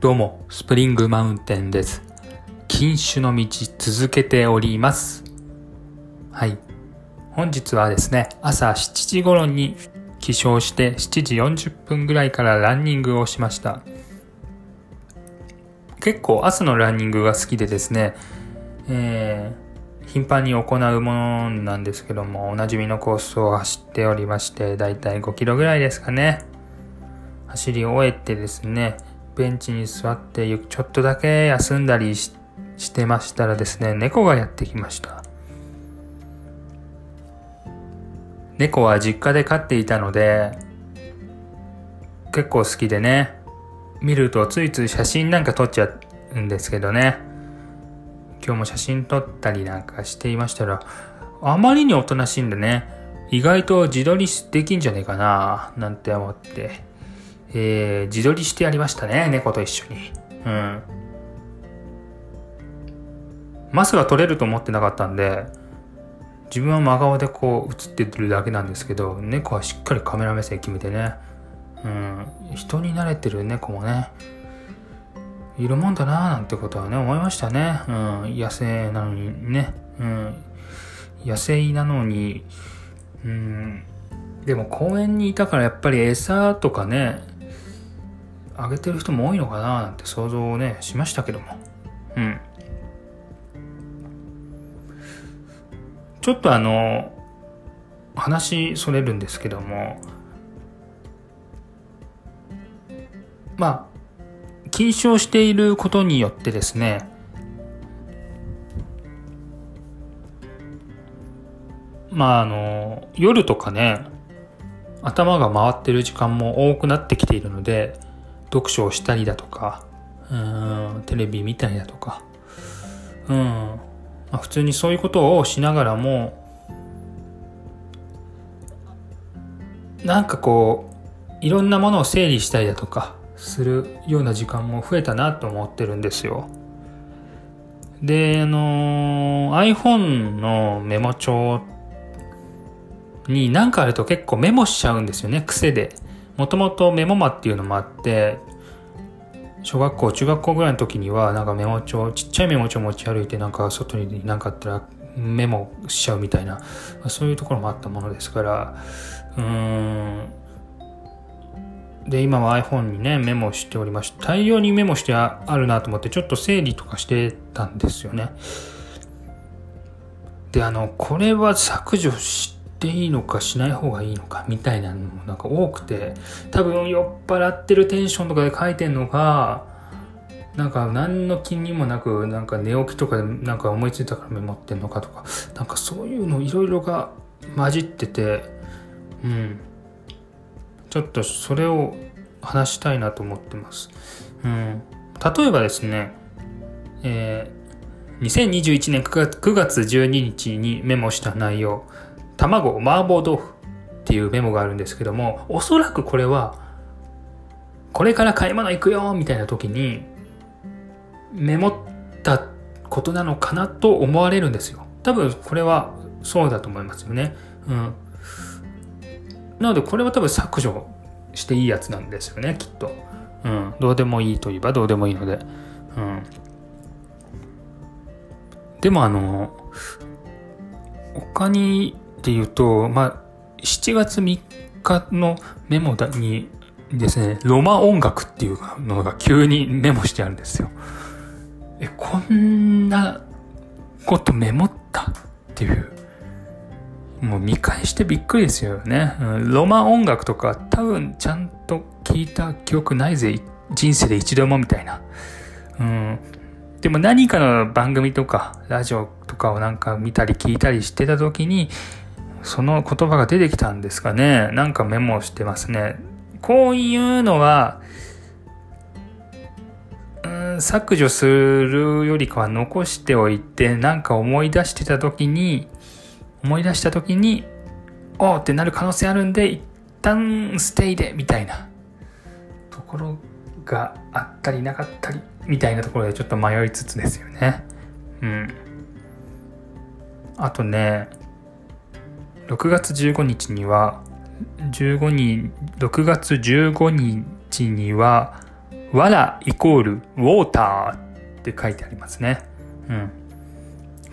どうも、スプリングマウンテンです。禁酒の道続けております。はい。本日はですね、朝7時頃に起床して7時40分ぐらいからランニングをしました。結構朝のランニングが好きでですね、えー、頻繁に行うものなんですけども、おなじみのコースを走っておりまして、だいたい5キロぐらいですかね。走り終えてですね、ベンチに座ってちょっとだけ休んだりしてましたらですね、猫がやってきました。猫は実家で飼っていたので、結構好きでね、見るとついつい写真なんか撮っちゃうんですけどね、今日も写真撮ったりなんかしていましたら、あまりにおとなしいんでね、意外と自撮りできんじゃねえかな、なんて思って、えー、自撮りしてやりましたね、猫と一緒に。うん。マスが撮れると思ってなかったんで、自分は真顔でこう映ってるだけなんですけど、猫はしっかりカメラ目線決めてね、うん、人に慣れてる猫もね、いるもんだなーなんてことはね、思いましたね。うん、野生なのにね、うん、野生なのに、うん、でも公園にいたからやっぱり餌とかね、あげてる人も多いのかななんて想像をね、しましたけども。うん。ちょっとあの、話それるんですけども、まあ、禁止をしていることによってですね、まああの、夜とかね、頭が回ってる時間も多くなってきているので、読書をしたりだとか、うん、テレビ見たりだとか、うん、まあ、普通にそういうことをしながらも、なんかこう、いろんなものを整理したりだとか、するような時間も増えたなと思ってるんですよ。で、あの iPhone のメモ帳に何かあると結構メモしちゃうんですよね、癖で。もともとメモマっていうのもあって、小学校、中学校ぐらいの時にはなんかメモ帳、ちっちゃいメモ帳持ち歩いてなんか外に何かあったらメモしちゃうみたいな、そういうところもあったものですから、うん。で、今は iPhone にね、メモしておりまして、大量にメモしてあるなと思ってちょっと整理とかしてたんですよね。で、あの、これは削除していいのかしない方がいいのかみたいなのもなんか多くて多分酔っ払ってるテンションとかで書いてんのかなんか何の気にもなくなんか寝起きとかでなんか思いついたからメモってんのかとかなんかそういうのいろいろが混じっててうん。ちょっとそれを話したいなと思ってます。うん、例えばですね、えー、2021年9 ,9 月12日にメモした内容。卵麻婆豆腐っていうメモがあるんですけどもおそらくこれはこれから買い物行くよみたいな時にメモったことなのかなと思われるんですよ。多分これはそうだと思いますよね。うん。なのでこれは多分削除していいやつなんですよねきっと。うん。どうでもいいといえばどうでもいいので。うん。でもあの他にで言うと、まあ、7月3日のメモにですね、ロマ音楽っていうのが急にメモしてあるんですよ。え、こんなことメモったっていう。もう見返してびっくりですよね。ロマ音楽とか多分ちゃんと聞いた記憶ないぜ。人生で一度もみたいな。うん。でも何かの番組とかラジオとかをなんか見たり聞いたりしてた時にその言葉が出てきたんですかね。なんかメモしてますね。こういうのは、削除するよりかは残しておいて、なんか思い出してた時に、思い出した時に、おーってなる可能性あるんで、一旦ステイで、みたいなところがあったりなかったり、みたいなところでちょっと迷いつつですよね。うん。あとね、6月15日には、15人、6月15日には、わらイコールウォーターって書いてありますね。うん。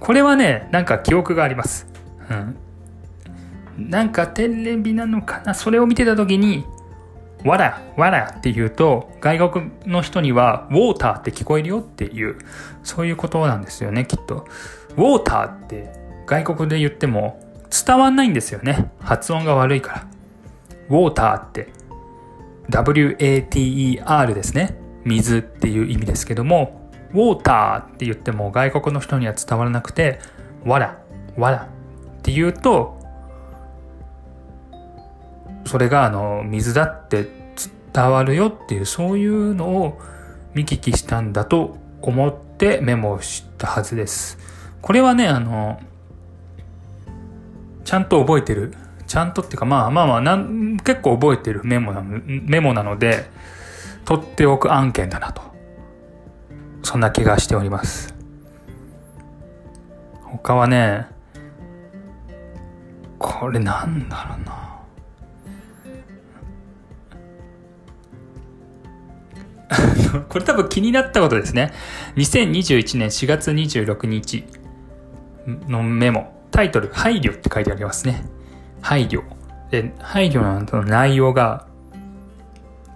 これはね、なんか記憶があります。うん。なんか天然美なのかな？それを見てた時に、わら、わらって言うと、外国の人には、ウォーターって聞こえるよっていう、そういうことなんですよね、きっと。ウォーターって外国で言っても伝わんないんですよね。発音が悪いから。ウォーターって、W-A-T-E-R ですね。水っていう意味ですけども、ウォーターって言っても外国の人には伝わらなくて、わら、わらって言うと、それがあの水だって伝わるよっていうそういうのを見聞きしたんだと思ってメモをしたはずです。これはね、あの、ちゃんと覚えてる？ちゃんとっていうかまあまあまあなん結構覚えてるメモなのメモなので、取っておく案件だなと。そんな気がしております。他はね、これなんだろうな。これ多分気になったことですね。2021年4月26日のメモ。タイトル、配慮って書いてありますね。配慮。で、配慮の内容が、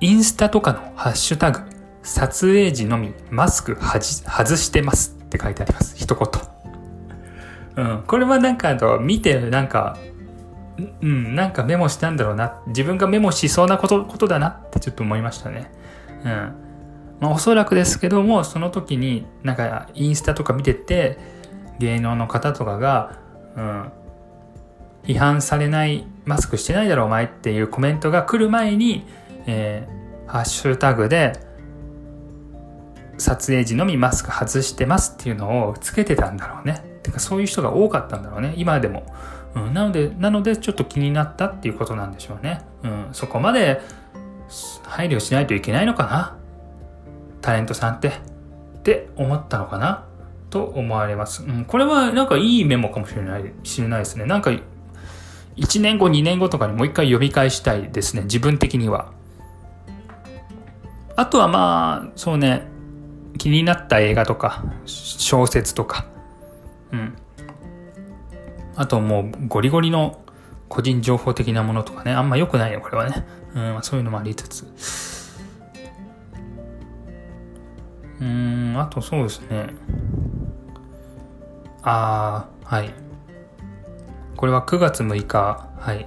インスタとかのハッシュタグ、撮影時のみマスク外してますって書いてあります。一言。うん。これはなんかあの、見てなんか、うん、なんかメモしたんだろうな。自分がメモしそうなこと、ことだなってちょっと思いましたね。うん。まあ、おそらくですけどもその時になんかインスタとか見てて芸能の方とかが、うん、批判されないマスクしてないだろお前っていうコメントが来る前に、えー、ハッシュタグで撮影時のみマスク外してますっていうのをつけてたんだろうね。てかそういう人が多かったんだろうね。今でも。うん、なので、なのでちょっと気になったっていうことなんでしょうね。うん、そこまで配慮しないといけないのかな？タレントさんってって思ったのかな？と思われます。うん、これはなんかいいメモかもしれない、知れないですね。なんか、1年後、2年後とかにもう一回読み返したいですね。自分的には。あとはまあ、そうね、気になった映画とか、小説とか、うん。あともうゴリゴリの個人情報的なものとかね、あんま良くないよ、これはね。うん、そういうのもありつつ。うん、あとそうですね。ああ、はい。これは9月6日、はい。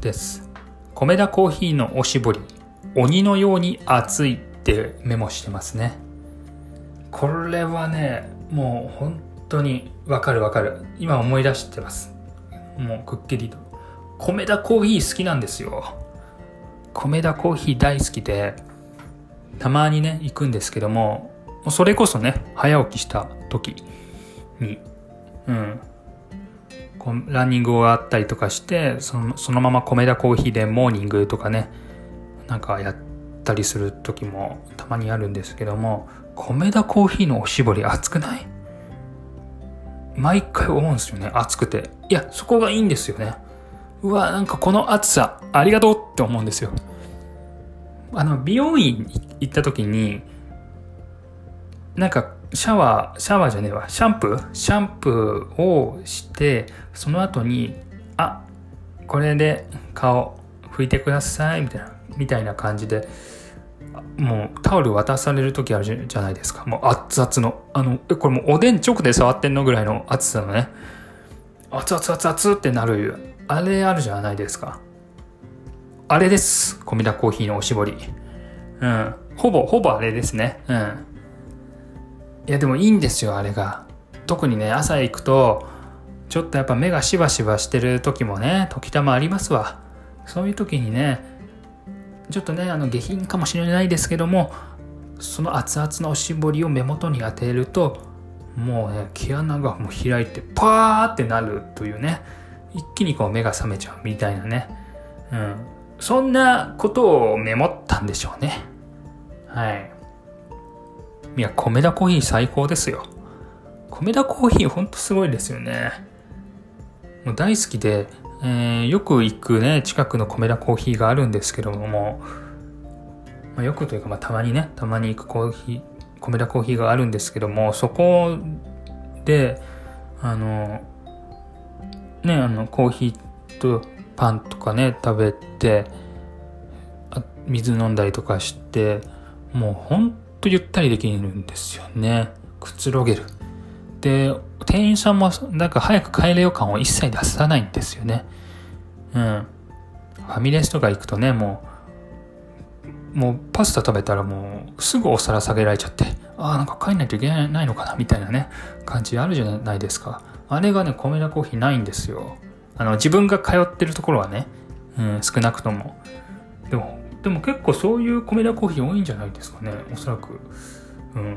です。米田コーヒーのおしぼり、鬼のように熱いってメモしてますね。これはね、もう本当にわかるわかる。今思い出してます。もうくっきりと。米田コーヒー好きなんですよ。米田コーヒー大好きで、たまにね、行くんですけども、それこそね、早起きした時に、うん、こランニング終わったりとかして、そのそのまま米田コーヒーでモーニングとかね、なんかやったりする時もたまにあるんですけども、米田コーヒーのおしぼり熱くない？毎回思うんですよね、熱くて。いや、そこがいいんですよね。うわ、なんかこの熱さ、ありがとうって思うんですよ。あの、美容院行った時に、なんか、シャワー、シャワーじゃねえわ、シャンプー？シャンプーをして、その後に、あ、これで顔拭いてください、みたいな、みたいな感じで、もうタオル渡される時あるじゃないですか。もう熱々の。あの、え、これもうおでん直で触ってんのぐらいの熱さのね。熱々熱々ってなる、あれあるじゃないですか。あれです。コミダコーヒーのおしぼり。うん。ほぼ、ほぼあれですね。うん。いや、でもいいんですよ、あれが。特にね、朝行くと、ちょっとやっぱ目がしばしばしてる時もね、時たまありますわ。そういう時にね、ちょっとね、あの下品かもしれないですけども、その熱々のおしぼりを目元に当てると、もうね、毛穴がもう開いて、パーってなるというね、一気にこう目が覚めちゃうみたいなね。うん。そんなことをメモったんでしょうね。はい。いや、米田コーヒー最高ですよ。米田コーヒーほんとすごいですよね。もう大好きで、えー、よく行くね、近くの米田コーヒーがあるんですけども、まあ、よくというか、まあ、たまにね、たまに行くコーヒー、米田コーヒーがあるんですけども、そこで、あの、ね、あの、コーヒーとパンとかね、食べて、水飲んだりとかして、もうほんとゆったりできるんですよね。くつろげる。で、店員さんもなんか早く帰れよ感を一切出さないんですよね。うん。ファミレスとか行くとね、もう、もうパスタ食べたらもうすぐお皿下げられちゃって、ああ、なんか帰んないといけないのかなみたいなね、感じあるじゃないですか。あれがね、米田コーヒーないんですよ。あの、自分が通ってるところはね、うん、少なくとも。でも、でも結構そういう米田コーヒー多いんじゃないですかね、おそらく。うん。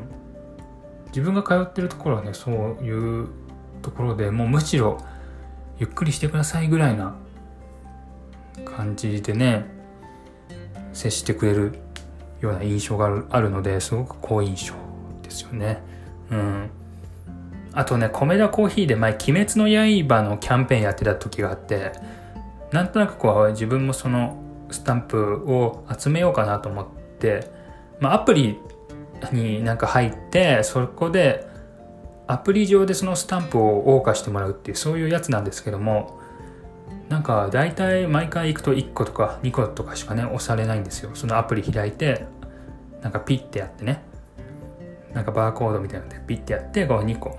自分が通ってるところはね、そういうところでもうむしろ、ゆっくりしてくださいぐらいな感じでね、接してくれるような印象があるので、すごく好印象ですよね。うん。あとね、米田コーヒーで前、鬼滅の刃のキャンペーンやってた時があって、なんとなくこう、自分もそのスタンプを集めようかなと思って、まあ、アプリになんか入って、そこで、アプリ上でそのスタンプを謳歌してもらうっていう、そういうやつなんですけども、なんか大体毎回行くと1個とか2個とかしかね、押されないんですよ。そのアプリ開いて、なんかピッてやってね、なんかバーコードみたいなのでピッてやって、こう2個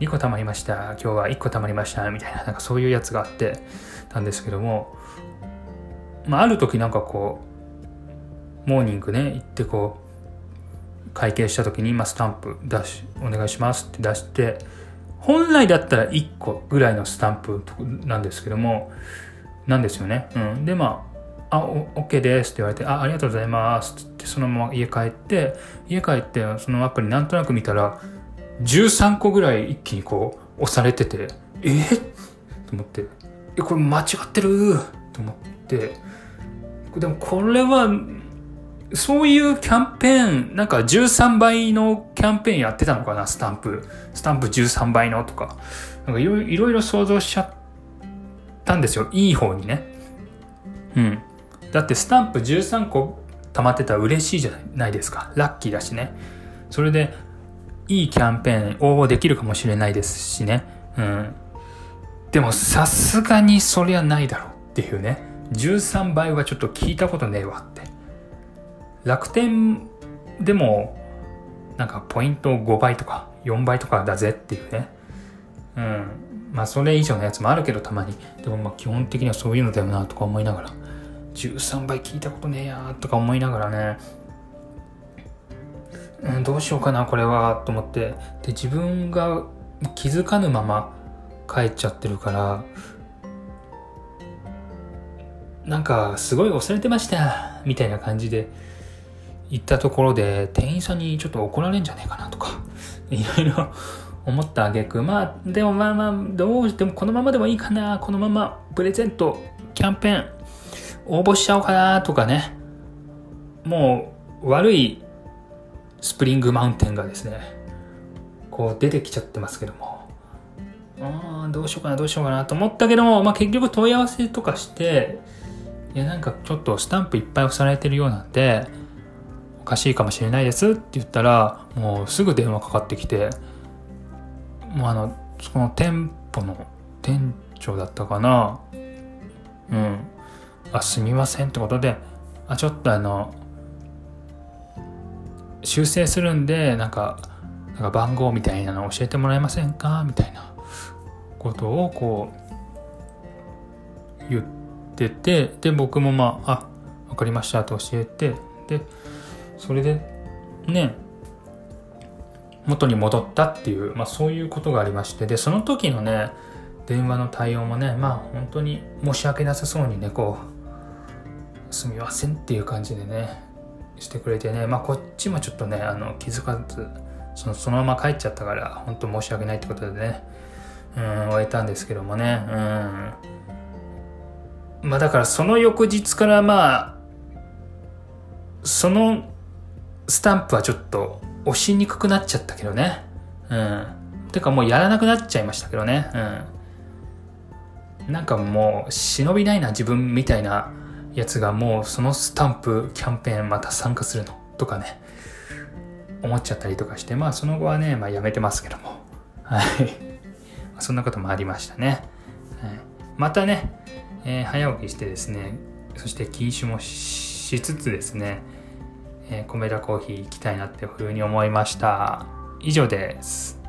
2個貯まりました。今日は1個貯まりました。みたいな、なんかそういうやつがあってたんですけども、まあ、ある時なんかこう、モーニングね、行ってこう、会計した時に今スタンプ出し、お願いしますって出して、本来だったら1個ぐらいのスタンプなんですけども、なんですよね。うん。で、まあ、あ、OK ですって言われて、あ、ありがとうございますってそのまま家帰って、家帰ってそのアプリなんとなく見たら、13個ぐらい一気にこう押されてて、えー、と思って、え、これ間違ってると思って、でもこれは、そういうキャンペーン、なんか13倍のキャンペーンやってたのかな、スタンプ。スタンプ13倍のとか。なんかいろいろ想像しちゃったんですよ。いい方にね。うん。だってスタンプ13個溜まってたら嬉しいじゃないですか。ラッキーだしね。それで、いいキャンペーン応募できるかもしれないですしね。うん。でもさすがにそりゃないだろうっていうね。13倍はちょっと聞いたことねえわって。楽天でもなんかポイント5倍とか4倍とかだぜっていうね。うん。まあそれ以上のやつもあるけどたまに。でもまあ基本的にはそういうのだよなとか思いながら。13倍聞いたことねえやとか思いながらね。うん、どうしようかな、これは、と思って。で、自分が気づかぬまま帰っちゃってるから、なんか、すごい忘れてました、みたいな感じで行ったところで、店員さんにちょっと怒られんじゃねえかなとか、いろいろ思ったあげく、まあ、でもまあまあ、どうしてもこのままでもいいかな、このままプレゼント、キャンペーン、応募しちゃおうかな、とかね。もう、悪いスプリングマウンテンがですね、こう出てきちゃってますけども、あどうしようかな、どうしようかなと思ったけども、まあ結局問い合わせとかして、いやなんかちょっとスタンプいっぱい押されてるようなんで、おかしいかもしれないですって言ったら、もうすぐ電話かかってきて、もうあの、その店舗の店長だったかな、うん、あ、すみませんってことで、あ、ちょっとあの、修正するんでなんかなんか番号みたいなの教えてもらえませんか？みたいなことをこう言ってっててで僕もまああ分かりましたと教えて。でそれでね元に戻ったっていう、まあ、そういうことがありまして。でその時のね電話の対応もねまあ本当に申し訳なさそうにねこうすみませんっていう感じでねしてくれてね、まあこっちもちょっとね、あの気づかず、そのそのまま帰っちゃったから、本当申し訳ないってことでね、うん、終えたんですけどもね、うん。まあだからその翌日からまあ、そのスタンプはちょっと押しにくくなっちゃったけどね。うん。てかもうやらなくなっちゃいましたけどね。うん。なんかもう忍びないな自分みたいなやつがもうそのスタンプキャンペーンまた参加するのとかね思っちゃったりとかしてまあその後はね、まあ、やめてますけどもはいそんなこともありましたね、はい、またね、えー、早起きしてですねそして禁酒もしつつですね、えー、米田コーヒー行きたいなっていうふうに思いました。以上です。